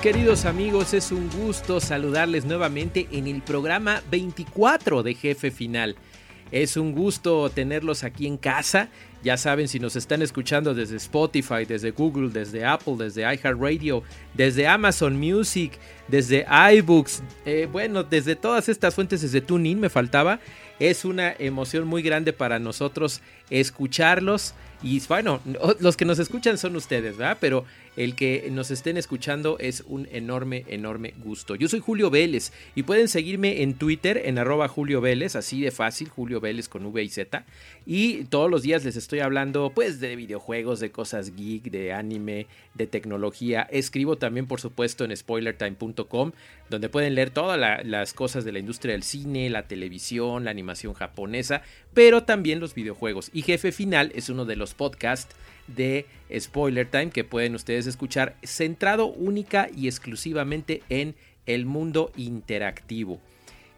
queridos amigos, es un gusto saludarles nuevamente en el programa 24 de Jefe Final. Es un gusto tenerlos aquí en casa. Ya saben, si nos están escuchando desde Spotify, desde Google, desde Apple, desde iHeartRadio, desde Amazon Music, desde iBooks, eh, bueno, desde todas estas fuentes, desde TuneIn me faltaba. Es una emoción muy grande para nosotros escucharlos. Y bueno, los que nos escuchan son ustedes, ¿verdad? Pero el que nos estén escuchando es un enorme, enorme gusto. Yo soy Julio Vélez y pueden seguirme en Twitter en arroba Julio Vélez, así de fácil, Julio Vélez con V y Z. Y todos los días les estoy hablando pues de videojuegos, de cosas geek, de anime, de tecnología. Escribo también por supuesto en spoilertime.com donde pueden leer todas las cosas de la industria del cine, la televisión, la animación japonesa, pero también los videojuegos. Y Jefe Final es uno de los podcasts de Spoiler Time que pueden ustedes escuchar centrado única y exclusivamente en el mundo interactivo.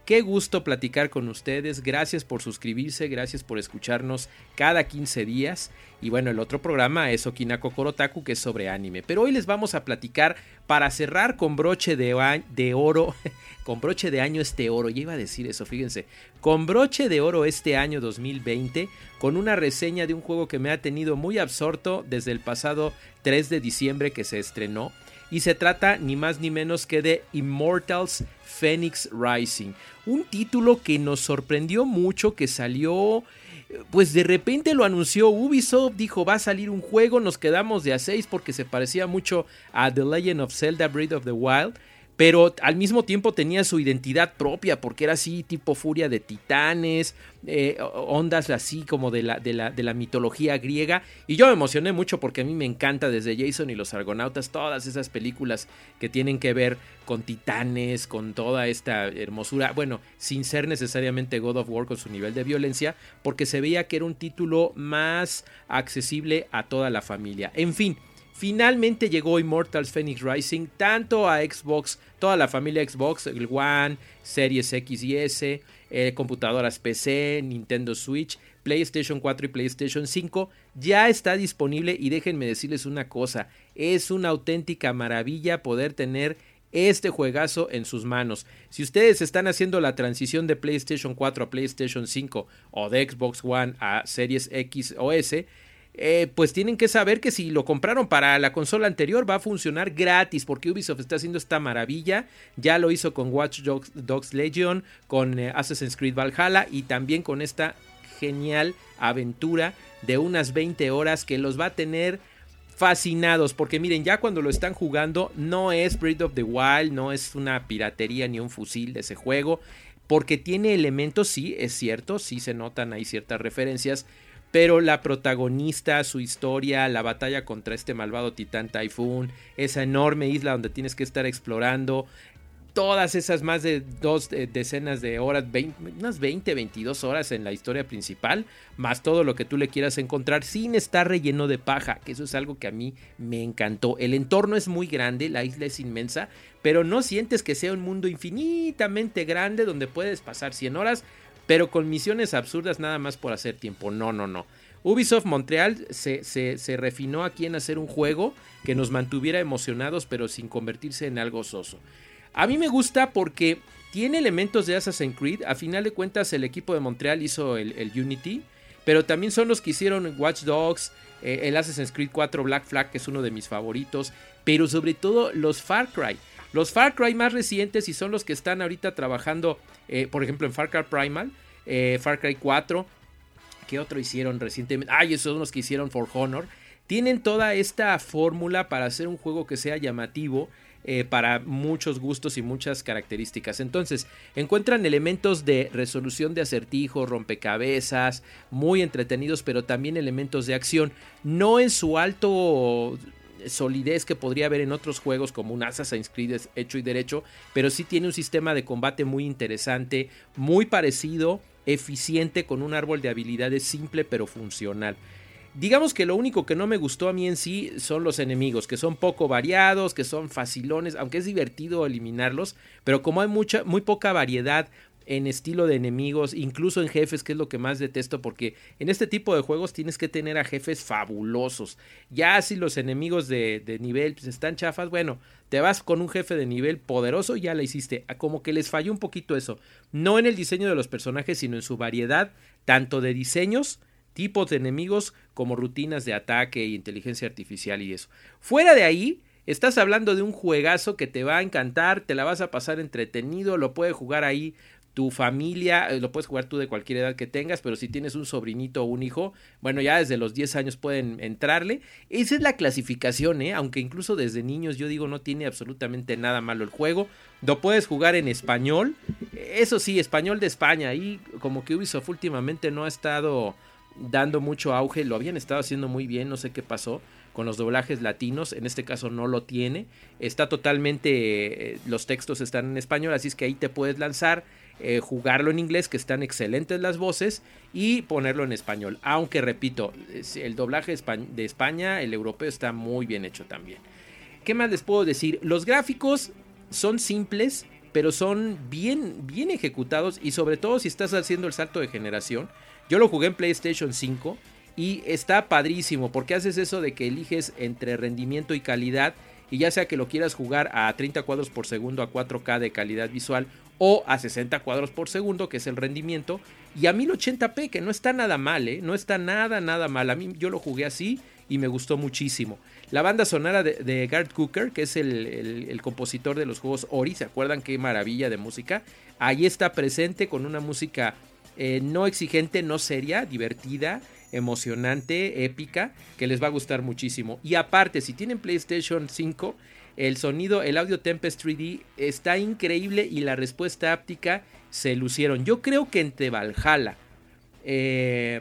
Qué gusto platicar con ustedes. Gracias por suscribirse, gracias por escucharnos cada 15 días. Y bueno, el otro programa es Okinako Korotaku, que es sobre anime. Pero hoy les vamos a platicar para cerrar con broche de, de oro, con broche de año este oro. Ya iba a decir eso, fíjense. Con broche de oro este año 2020, con una reseña de un juego que me ha tenido muy absorto desde el pasado 3 de diciembre que se estrenó y se trata ni más ni menos que de Immortals Phoenix Rising. Un título que nos sorprendió mucho, que salió... Pues de repente lo anunció Ubisoft, dijo va a salir un juego, nos quedamos de a 6 porque se parecía mucho a The Legend of Zelda Breath of the Wild pero al mismo tiempo tenía su identidad propia, porque era así tipo furia de titanes, eh, ondas así como de la, de, la, de la, mitología griega. Y yo me emocioné mucho porque a mí me encanta desde Jason y los Argonautas, todas esas películas que tienen que ver con titanes, con toda esta hermosura, bueno, sin ser necesariamente God of War con su nivel de violencia, porque se veía que era un título más accesible a toda la familia. En fin. Finalmente llegó Immortals Phoenix Rising tanto a Xbox, toda la familia Xbox, el One, Series X y S, eh, computadoras PC, Nintendo Switch, PlayStation 4 y PlayStation 5. Ya está disponible y déjenme decirles una cosa, es una auténtica maravilla poder tener este juegazo en sus manos. Si ustedes están haciendo la transición de PlayStation 4 a PlayStation 5 o de Xbox One a Series X o S, eh, pues tienen que saber que si lo compraron para la consola anterior va a funcionar gratis porque Ubisoft está haciendo esta maravilla. Ya lo hizo con Watch Dogs, Legion, con eh, Assassin's Creed Valhalla y también con esta genial aventura de unas 20 horas que los va a tener fascinados porque miren ya cuando lo están jugando no es Breath of the Wild, no es una piratería ni un fusil de ese juego porque tiene elementos, sí, es cierto, sí se notan ahí ciertas referencias, pero la protagonista, su historia, la batalla contra este malvado titán Typhoon, esa enorme isla donde tienes que estar explorando, todas esas más de dos eh, decenas de horas, unas 20, 22 horas en la historia principal, más todo lo que tú le quieras encontrar sin estar relleno de paja, que eso es algo que a mí me encantó. El entorno es muy grande, la isla es inmensa, pero no sientes que sea un mundo infinitamente grande donde puedes pasar 100 horas pero con misiones absurdas nada más por hacer tiempo. No, no, no. Ubisoft Montreal se, se, refinó aquí en hacer un juego que nos mantuviera emocionados, pero sin convertirse en algo soso. A mí me gusta porque tiene elementos de Assassin's Creed. A final de cuentas, el equipo de Montreal hizo el, Unity, pero también son los que hicieron Watch Dogs, eh, el Assassin's Creed 4 Black Flag, que es uno de mis favoritos, pero sobre todo los Far Cry. Los Far Cry más recientes y son los que están ahorita trabajando, eh, por ejemplo, en Far Cry Primal, eh, Far Cry 4. ¿Qué otro hicieron recientemente? Ay, esos son los que hicieron For Honor. Tienen toda esta fórmula para hacer un juego que sea llamativo, eh, para muchos gustos y muchas características. Entonces, encuentran elementos de resolución de acertijos, rompecabezas, muy entretenidos, pero también elementos de acción. No en su alto solidez que podría haber en otros juegos como un Assassin's Creed hecho y derecho, pero sí tiene un sistema de combate muy interesante, muy parecido, eficiente, con un árbol de habilidades simple pero funcional. Digamos que lo único que no me gustó a mí en sí son los enemigos, que son poco variados, que son facilones, aunque es divertido eliminarlos, pero como hay mucha, muy poca variedad en estilo de enemigos, incluso en jefes, que es lo que más detesto, porque en este tipo de juegos tienes que tener a jefes fabulosos. Ya si los enemigos de, de nivel pues, están chafas, bueno, te vas con un jefe de nivel poderoso, ya la hiciste. Como que les falló un poquito eso. No en el diseño de los personajes, sino en su variedad, tanto de diseños, tipos de enemigos como rutinas de ataque e inteligencia artificial y eso. Fuera de ahí, estás hablando de un juegazo que te va a encantar, te la vas a pasar entretenido, lo puedes jugar ahí tu familia, eh, lo puedes jugar tú de cualquier edad que tengas, pero si tienes un sobrinito o un hijo, bueno, ya desde los 10 años pueden entrarle. Esa es la clasificación, ¿eh? aunque incluso desde niños yo digo no tiene absolutamente nada malo el juego. Lo puedes jugar en español, eso sí, español de España, ahí como que Ubisoft últimamente no ha estado dando mucho auge, lo habían estado haciendo muy bien, no sé qué pasó con los doblajes latinos, en este caso no lo tiene, está totalmente, eh, los textos están en español, así es que ahí te puedes lanzar, eh, jugarlo en inglés, que están excelentes las voces, y ponerlo en español, aunque repito, el doblaje de España, el europeo está muy bien hecho también. ¿Qué más les puedo decir? Los gráficos son simples, pero son bien, bien ejecutados y sobre todo si estás haciendo el salto de generación, yo lo jugué en PlayStation 5 y está padrísimo porque haces eso de que eliges entre rendimiento y calidad y ya sea que lo quieras jugar a 30 cuadros por segundo a 4K de calidad visual o a 60 cuadros por segundo, que es el rendimiento, y a 1080p, que no está nada mal, ¿eh? no está nada, nada mal. A mí yo lo jugué así y me gustó muchísimo. La banda sonora de, de Gart Cooker, que es el, el, compositor de los juegos Ori, ¿se acuerdan qué maravilla de música? Ahí está presente con una música eh, no exigente, no seria, divertida, emocionante, épica, que les va a gustar muchísimo. Y aparte, si tienen PlayStation 5, el sonido, el audio Tempest 3D está increíble y la respuesta áptica se lucieron. Yo creo que entre Valhalla, eh,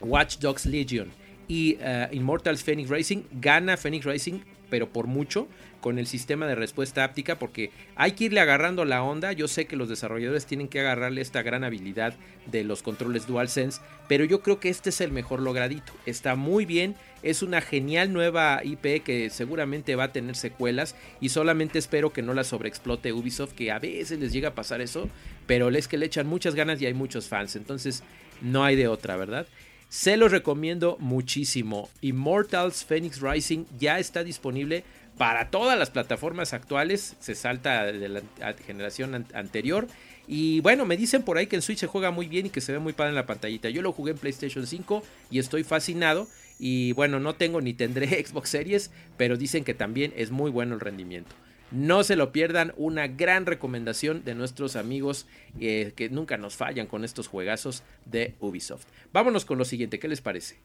Watch Dogs Legion y uh, Immortals Phoenix Racing, gana Phoenix Racing, pero por mucho con el sistema de respuesta áptica porque hay que irle agarrando la onda. Yo sé que los desarrolladores tienen que agarrarle esta gran habilidad de los controles DualSense, pero yo creo que este es el mejor logradito. Está muy bien, es una genial nueva IP que seguramente va a tener secuelas y solamente espero que no la sobreexplote Ubisoft, que a veces les llega a pasar eso, pero es que le echan muchas ganas y hay muchos fans, entonces no hay de otra, ¿verdad? Se los recomiendo muchísimo. Immortals Phoenix Rising ya está disponible para todas las plataformas actuales. Se salta de la generación anterior. Y bueno, me dicen por ahí que en Switch se juega muy bien y que se ve muy padre en la pantallita. Yo lo jugué en PlayStation 5 y estoy fascinado. Y bueno, no tengo ni tendré Xbox Series, pero dicen que también es muy bueno el rendimiento. No se lo pierdan, una gran recomendación de nuestros amigos eh, que nunca nos fallan con estos juegazos de Ubisoft. Vámonos con lo siguiente, ¿qué les parece?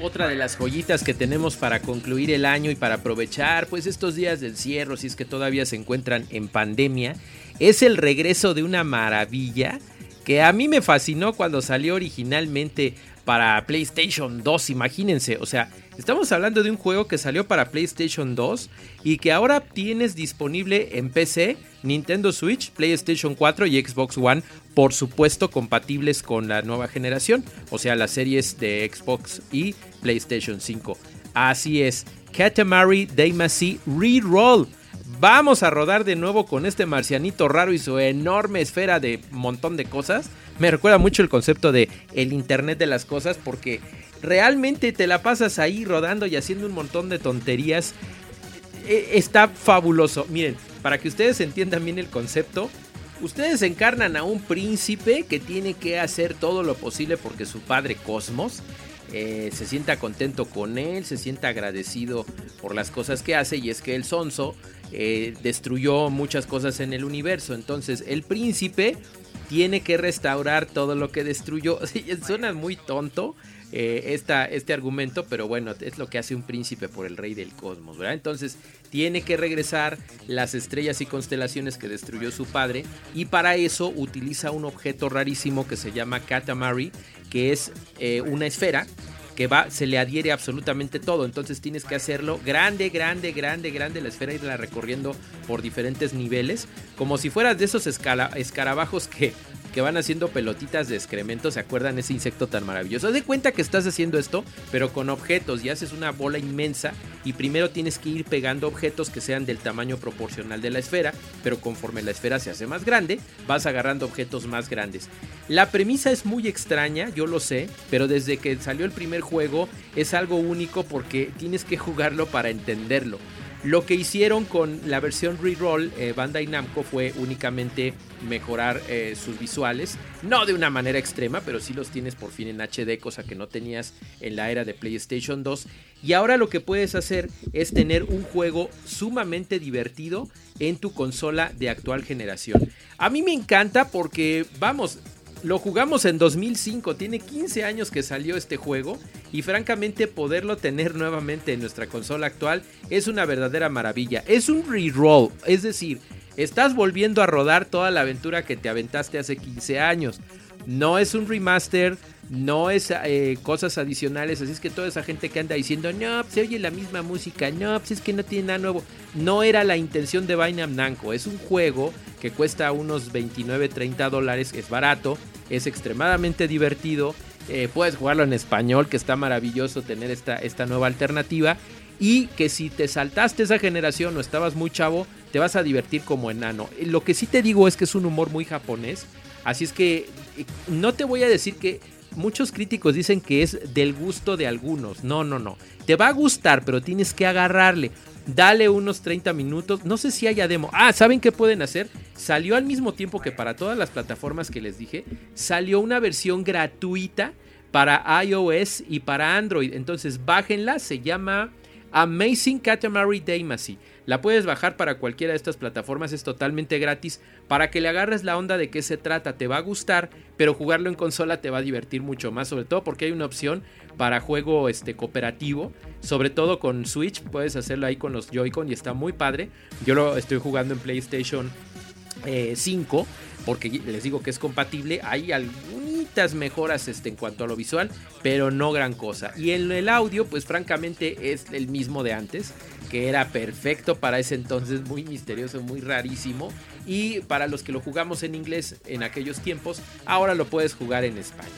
Otra de las joyitas que tenemos para concluir el año y para aprovechar pues estos días del cierre, si es que todavía se encuentran en pandemia, es el regreso de una maravilla que a mí me fascinó cuando salió originalmente para PlayStation 2, imagínense, o sea, estamos hablando de un juego que salió para PlayStation 2 y que ahora tienes disponible en PC, Nintendo Switch, PlayStation 4 y Xbox One, por supuesto compatibles con la nueva generación, o sea, las series de Xbox y PlayStation 5. Así es, Katamari Damacy Reroll. Vamos a rodar de nuevo con este marcianito raro y su enorme esfera de montón de cosas me recuerda mucho el concepto de el Internet de las cosas porque realmente te la pasas ahí rodando y haciendo un montón de tonterías. E, está fabuloso. Miren, para que ustedes entiendan bien el concepto, ustedes encarnan a un príncipe que tiene que hacer todo lo posible porque su padre Cosmos eh, se sienta contento con él, se sienta agradecido por las cosas que hace y es que el Sonso eh, destruyó muchas cosas en el universo. Entonces el príncipe tiene que restaurar todo lo que destruyó. suena muy tonto, eh, este argumento, pero bueno, es lo que hace un príncipe por el rey del cosmos. Entonces tiene que regresar las estrellas y constelaciones que destruyó su padre y para eso utiliza un objeto rarísimo que se llama Katamari, que es eh, una esfera que va, se le adhiere absolutamente todo. Entonces tienes que hacerlo grande, grande, grande, grande la esfera, irla recorriendo por diferentes niveles, como si fueras de esos escarabajos que que van haciendo pelotitas de excremento. ¿Se acuerdan ese insecto tan maravilloso? Haz de cuenta que estás haciendo esto, pero con objetos y haces una bola inmensa. Y primero tienes que ir pegando objetos que sean del tamaño proporcional de la esfera, pero conforme la esfera se hace más grande, vas agarrando objetos más grandes. La premisa es muy extraña, yo lo sé, pero desde que salió el primer juego es algo único porque tienes que jugarlo para entenderlo. Lo que hicieron con la versión reroll eh, Bandai Namco fue únicamente mejorar eh, sus visuales, no de una manera extrema, pero sí los tienes por fin en HD, cosa que no tenías en la era de PlayStation 2. Y ahora lo que puedes hacer es tener un juego sumamente divertido en tu consola de actual generación. A mí me encanta porque, vamos, lo jugamos en 2005, tiene 15 años que salió este juego y francamente poderlo tener nuevamente en nuestra consola actual es una verdadera maravilla. Es un reroll, es decir, estás volviendo a rodar toda la aventura que te aventaste hace 15 años. No es un remaster, no es eh, cosas adicionales, así es que toda esa gente que anda diciendo, no, pues, se oye la misma música, no, pues es que no tiene nada nuevo, no era la intención de Bainam Namco, es un juego que cuesta unos 29, 30 dólares, es barato, es extremadamente divertido. Eh, puedes jugarlo en español, que está maravilloso tener esta, esta nueva alternativa. Y que si te saltaste esa generación o estabas muy chavo, te vas a divertir como enano. Eh, lo que sí te digo es que es un humor muy japonés. Así es que no te voy a decir que muchos críticos dicen que es del gusto de algunos. No, no, no. Te va a gustar, pero tienes que agarrarle. Dale unos 30 minutos. No sé si haya demo. Ah, ¿saben qué pueden hacer? Salió al mismo tiempo que para todas las plataformas que les dije. Salió una versión gratuita para iOS y para Android. Entonces bájenla. Se llama Amazing Katamari Damacy. La puedes bajar para cualquiera de estas plataformas, es totalmente gratis. Para que le agarres la onda de qué se trata, te va a gustar, pero jugarlo en consola te va a divertir mucho más, sobre todo porque hay una opción para juego este, cooperativo, sobre todo con Switch, puedes hacerlo ahí con los Joy-Con y está muy padre. Yo lo estoy jugando en PlayStation 5 eh, porque les digo que es compatible. Hay mejoras este, en cuanto a lo visual, pero no gran cosa. Y en el audio, pues francamente es el mismo de antes, que era perfecto para ese entonces, muy misterioso, muy rarísimo. Y para los que lo jugamos en inglés en aquellos tiempos, ahora lo puedes jugar en español.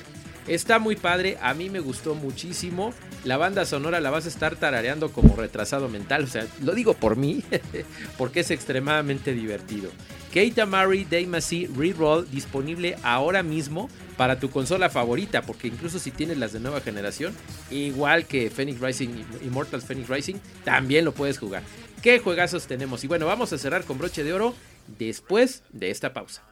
Está muy padre, a mí me gustó muchísimo. La banda sonora la vas a estar tarareando como retrasado mental, o sea, lo digo por mí, porque es extremadamente divertido. Keita Mari Damacy Reroll disponible ahora mismo para tu consola favorita, porque incluso si tienes las de nueva generación, igual que Phoenix Rising, Immortals Phoenix Rising, también lo puedes jugar. ¿Qué juegazos tenemos? Y bueno, vamos a cerrar con broche de oro después de esta pausa.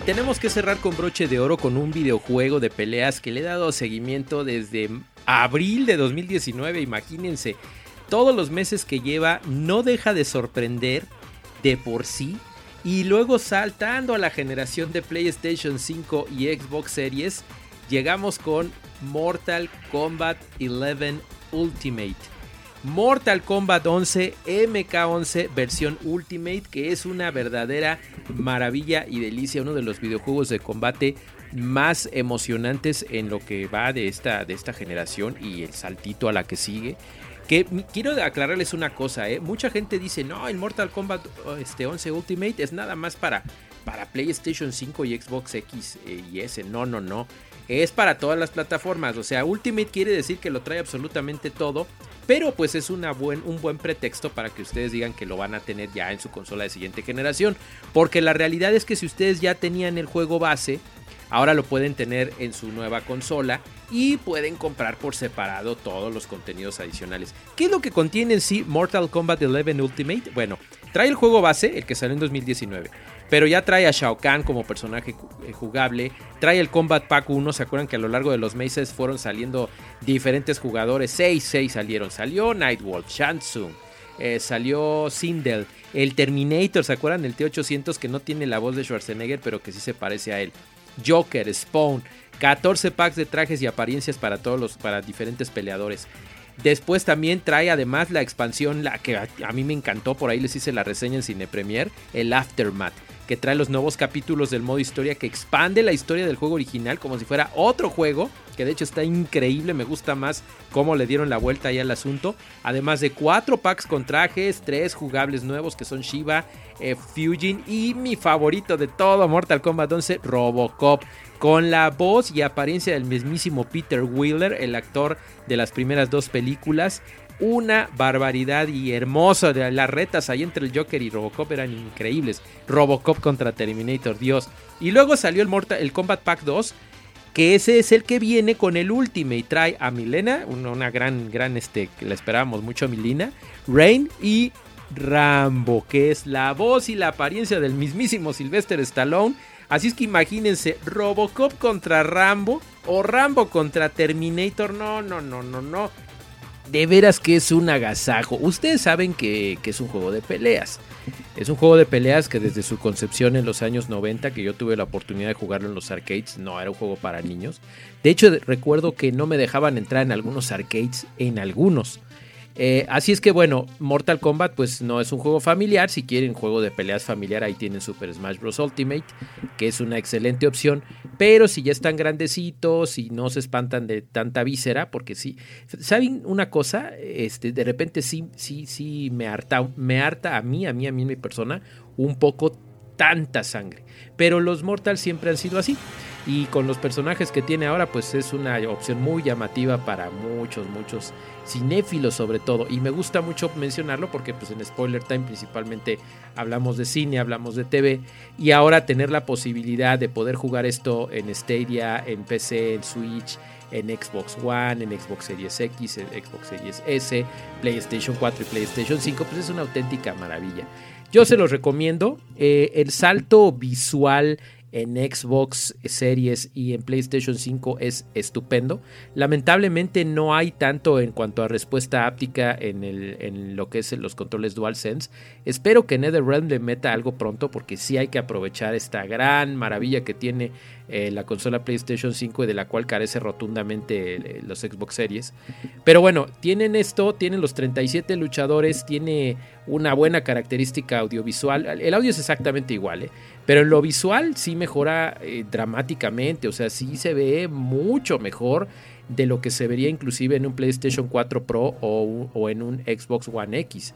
Y tenemos que cerrar con broche de oro con un videojuego de peleas que le he dado seguimiento desde abril de 2019, imagínense. Todos los meses que lleva no deja de sorprender de por sí. Y luego saltando a la generación de PlayStation 5 y Xbox Series, llegamos con Mortal Kombat 11 Ultimate. Mortal Kombat 11 MK11 versión Ultimate, que es una verdadera maravilla y delicia, uno de los videojuegos de combate más emocionantes en lo que va de esta, de esta generación y el saltito a la que sigue. Que quiero aclararles una cosa, ¿eh? mucha gente dice, no, el Mortal Kombat este, 11 Ultimate es nada más para, para PlayStation 5 y Xbox X eh, y S. No, no, no. es para todas las plataformas. O sea, Ultimate quiere decir que lo trae absolutamente todo. Pero pues es una buen, un buen pretexto para que ustedes digan que lo van a tener ya en su consola de siguiente generación. Porque la realidad es que si ustedes ya tenían el juego base, ahora lo pueden tener en su nueva consola y pueden comprar por separado todos los contenidos adicionales. ¿Qué es lo que contiene en sí Mortal Kombat 11 Ultimate? Bueno, trae el juego base, el que salió en 2019. Pero ya trae a Shao Kahn como personaje eh, jugable. Trae el Combat Pack 1. ¿Se acuerdan que a lo largo de los meses fueron saliendo diferentes jugadores? 6, 6 salieron. Salió Nightwolf, Shansung. Eh, salió Sindel. El Terminator, ¿se acuerdan? El T-800 que no tiene la voz de Schwarzenegger, pero que sí se parece a él. Joker, Spawn. 14 packs de trajes y apariencias para todos los para diferentes peleadores. Después también trae además la expansión, la que a, mí me encantó, por ahí les hice la reseña en Cine Premier, el Aftermath que trae los nuevos capítulos del modo historia que expande la historia del juego original como si fuera otro juego, que de hecho está increíble, me gusta más cómo le dieron la vuelta ahí al asunto. Además de cuatro packs con trajes, tres jugables nuevos que son Shiva, eh, Fujin y mi favorito de todo Mortal Kombat 11, Robocop. Con la voz y apariencia del mismísimo Peter Wheeler, el actor de las primeras dos películas, una barbaridad y hermosa. Las retas ahí entre el Joker y Robocop eran increíbles. Robocop contra Terminator, Dios. Y luego salió el, Mortal, el Combat Pack 2, que ese es el que viene con el Ultimate. Trae a Milena, una, gran, gran, este, que la esperábamos mucho Milena, Rain y Rambo, que es la voz y la apariencia del mismísimo Sylvester Stallone. Así es que imagínense, Robocop contra Rambo o Rambo contra Terminator. No, no, no, no, no de veras que es un agasajo. Ustedes saben que, es un juego de peleas. Es un juego de peleas que desde su concepción en los años 90, que yo tuve la oportunidad de jugarlo en los arcades, no era un juego para niños. De hecho, recuerdo que no me dejaban entrar en algunos arcades, en algunos. Eh, así es que bueno, Mortal Kombat pues no es un juego familiar, si quieren juego de peleas familiar ahí tienen Super Smash Bros. Ultimate, que es una excelente opción, pero si ya están grandecitos y no se espantan de tanta víscera, porque sí, ¿saben una cosa? Este, de repente sí, sí, sí me harta, me harta a mí, a mí, a mí, mi persona, un poco tanta sangre, pero los Mortal siempre han sido así. Y con los personajes que tiene ahora, pues es una opción muy llamativa para muchos, muchos cinéfilos sobre todo. Y me gusta mucho mencionarlo porque pues en Spoiler Time principalmente hablamos de cine, hablamos de TV. Y ahora tener la posibilidad de poder jugar esto en Stadia, en PC, en Switch, en Xbox One, en Xbox Series X, en Xbox Series S, PlayStation 4 y PlayStation 5, pues es una auténtica maravilla. Yo se los recomiendo. Eh, el salto visual en Xbox Series y en PlayStation 5 es estupendo. Lamentablemente no hay tanto en cuanto a respuesta áptica en, el, lo que es los controles DualSense. Espero que NetherRealm le meta algo pronto porque sí hay que aprovechar esta gran maravilla que tiene eh, la consola PlayStation 5 y de la cual carece rotundamente eh, los Xbox Series. Pero bueno, tienen esto, tienen los 37 luchadores, tiene una buena característica audiovisual. El audio es exactamente igual, ¿eh? Pero en lo visual sí mejora dramáticamente, o sea, sí se ve mucho mejor de lo que se vería inclusive en un PlayStation 4 Pro o, o en un Xbox One X.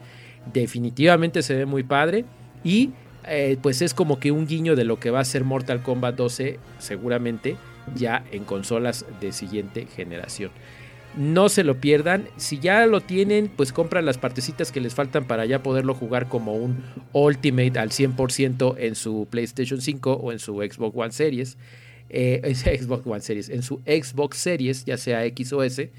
Definitivamente se ve muy padre y eh, pues es como que un guiño de lo que va a ser Mortal Kombat 12 seguramente ya en consolas de siguiente generación. No se lo pierdan. Si ya lo tienen, pues compran las partecitas que les faltan para ya poderlo jugar como un Ultimate al 100% en su PlayStation 5 o en su Xbox One Series. Eh, Xbox One Series, en su Xbox Series, ya sea X o S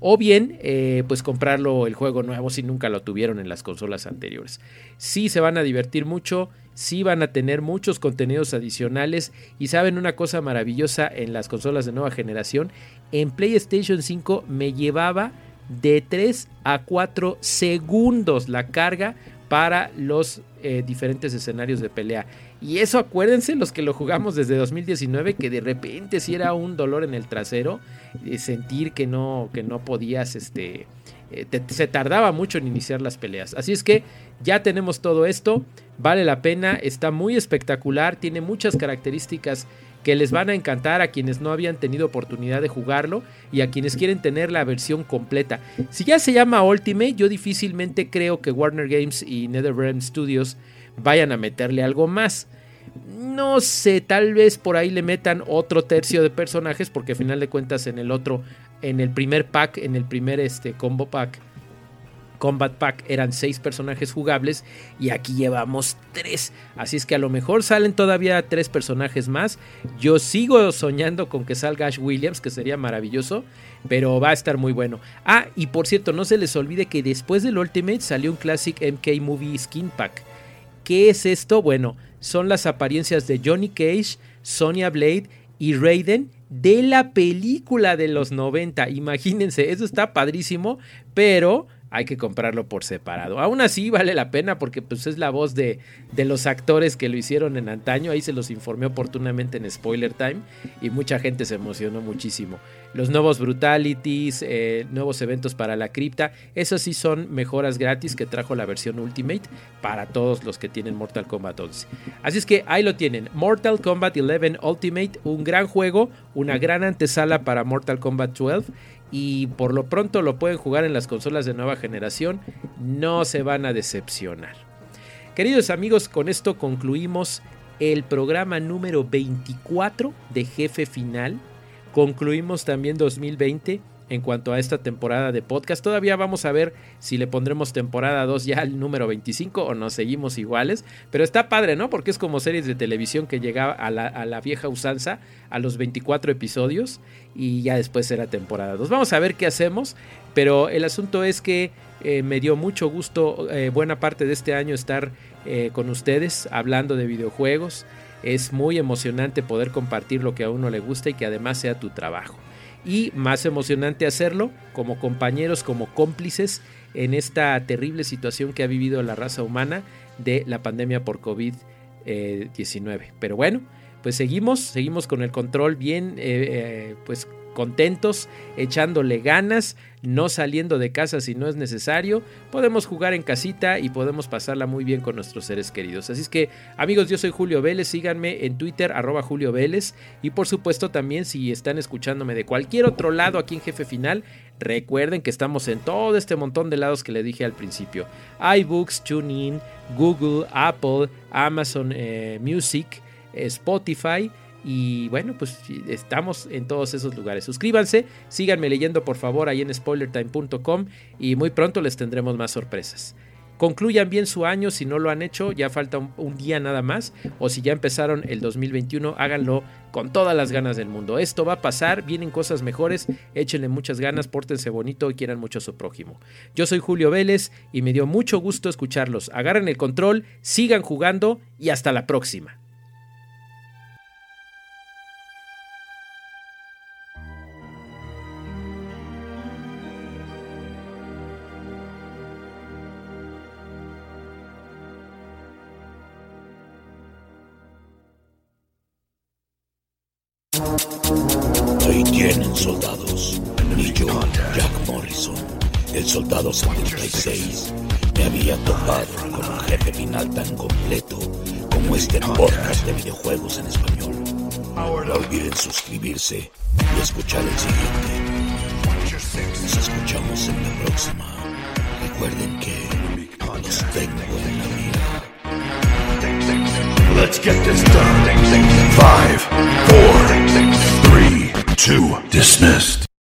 o bien eh, pues comprarlo el juego nuevo si nunca lo tuvieron en las consolas anteriores. Sí se van a divertir mucho, sí van a tener muchos contenidos adicionales y saben una cosa maravillosa en las consolas de nueva generación, en PlayStation 5 me llevaba de 3 a 4 segundos la carga para los eh, diferentes escenarios de pelea. Y eso acuérdense los que lo jugamos desde 2019 que de repente si era un dolor en el trasero eh, sentir que no que no podías este eh, se tardaba mucho en iniciar las peleas. Así es que ya tenemos todo esto, vale la pena, está muy espectacular, tiene muchas características que les van a encantar a quienes no habían tenido oportunidad de jugarlo y a quienes quieren tener la versión completa. Si ya se llama Ultimate, yo difícilmente creo que Warner Games y NetherRealm Studios vayan a meterle algo más. No sé, tal vez por ahí le metan otro tercio de personajes, porque al final de cuentas en el otro, en el primer pack, en el primer este, combo pack, Combat Pack eran seis personajes jugables y aquí llevamos tres. Así es que a lo mejor salen todavía tres personajes más. Yo sigo soñando con que salga Ash Williams, que sería maravilloso, pero va a estar muy bueno. Ah, y por cierto, no se les olvide que después del Ultimate salió un Classic MK Movie Skin Pack. ¿Qué es esto? Bueno, son las apariencias de Johnny Cage, Sonya Blade y Raiden de la película de los 90. Imagínense, eso está padrísimo, pero hay que comprarlo por separado. Aún así vale la pena porque pues es la voz de, de, los actores que lo hicieron en antaño. Ahí se los informé oportunamente en Spoiler Time y mucha gente se emocionó muchísimo. Los nuevos Brutalities, eh, nuevos eventos para la cripta, esos sí son mejoras gratis que trajo la versión Ultimate para todos los que tienen Mortal Kombat 11. Así es que ahí lo tienen, Mortal Kombat 11 Ultimate, un gran juego, una gran antesala para Mortal Kombat 12 y por lo pronto lo pueden jugar en las consolas de nueva generación, no se van a decepcionar. Queridos amigos, con esto concluimos el programa número 24 de Jefe Final. Concluimos también 2020 en cuanto a esta temporada de podcast. Todavía vamos a ver si le pondremos temporada 2 ya al número 25 o nos seguimos iguales. Pero está padre, ¿no? Porque es como series de televisión que llegaba a la, vieja usanza, a los 24 episodios y ya después era temporada 2. Vamos a ver qué hacemos. Pero el asunto es que eh, me dio mucho gusto eh, buena parte de este año estar eh, con ustedes hablando de videojuegos. Es muy emocionante poder compartir lo que a uno le gusta y que además sea tu trabajo y más emocionante hacerlo como compañeros, como cómplices en esta terrible situación que ha vivido la raza humana de la pandemia por COVID-19. Pero bueno, pues seguimos, seguimos con el control bien, eh, eh, pues contentos, echándole ganas, no saliendo de casa si no es necesario. Podemos jugar en casita y podemos pasarla muy bien con nuestros seres queridos. Así es que, amigos, yo soy Julio Vélez, síganme en Twitter, arroba Julio Vélez. Y por supuesto, también si están escuchándome de cualquier otro lado aquí en Jefe Final, recuerden que estamos en todo este montón de lados que le dije al principio: iBooks, TuneIn, Google, Apple, Amazon eh, Music, Spotify y bueno, pues estamos en todos esos lugares. Suscríbanse, síganme leyendo por favor ahí en spoilertime.com y muy pronto les tendremos más sorpresas. Concluyan bien su año si no lo han hecho, ya falta un, día nada más, o si ya empezaron el 2021, háganlo con todas las ganas del mundo. Esto va a pasar, vienen cosas mejores, échenle muchas ganas, pórtense bonito y quieran mucho a su prójimo. Yo soy Julio Vélez y me dio mucho gusto escucharlos. Agarren el control, sigan jugando y hasta la próxima. Soldados. Y yo, Jack Morrison, el soldado 76, me había topado con un jefe final tan completo como este podcast de videojuegos en español. No olviden suscribirse y escuchar el siguiente. Nos escuchamos en la próxima. Recuerden que los tengo en la mira. Let's get this done. Five, four, three. Two dismissed.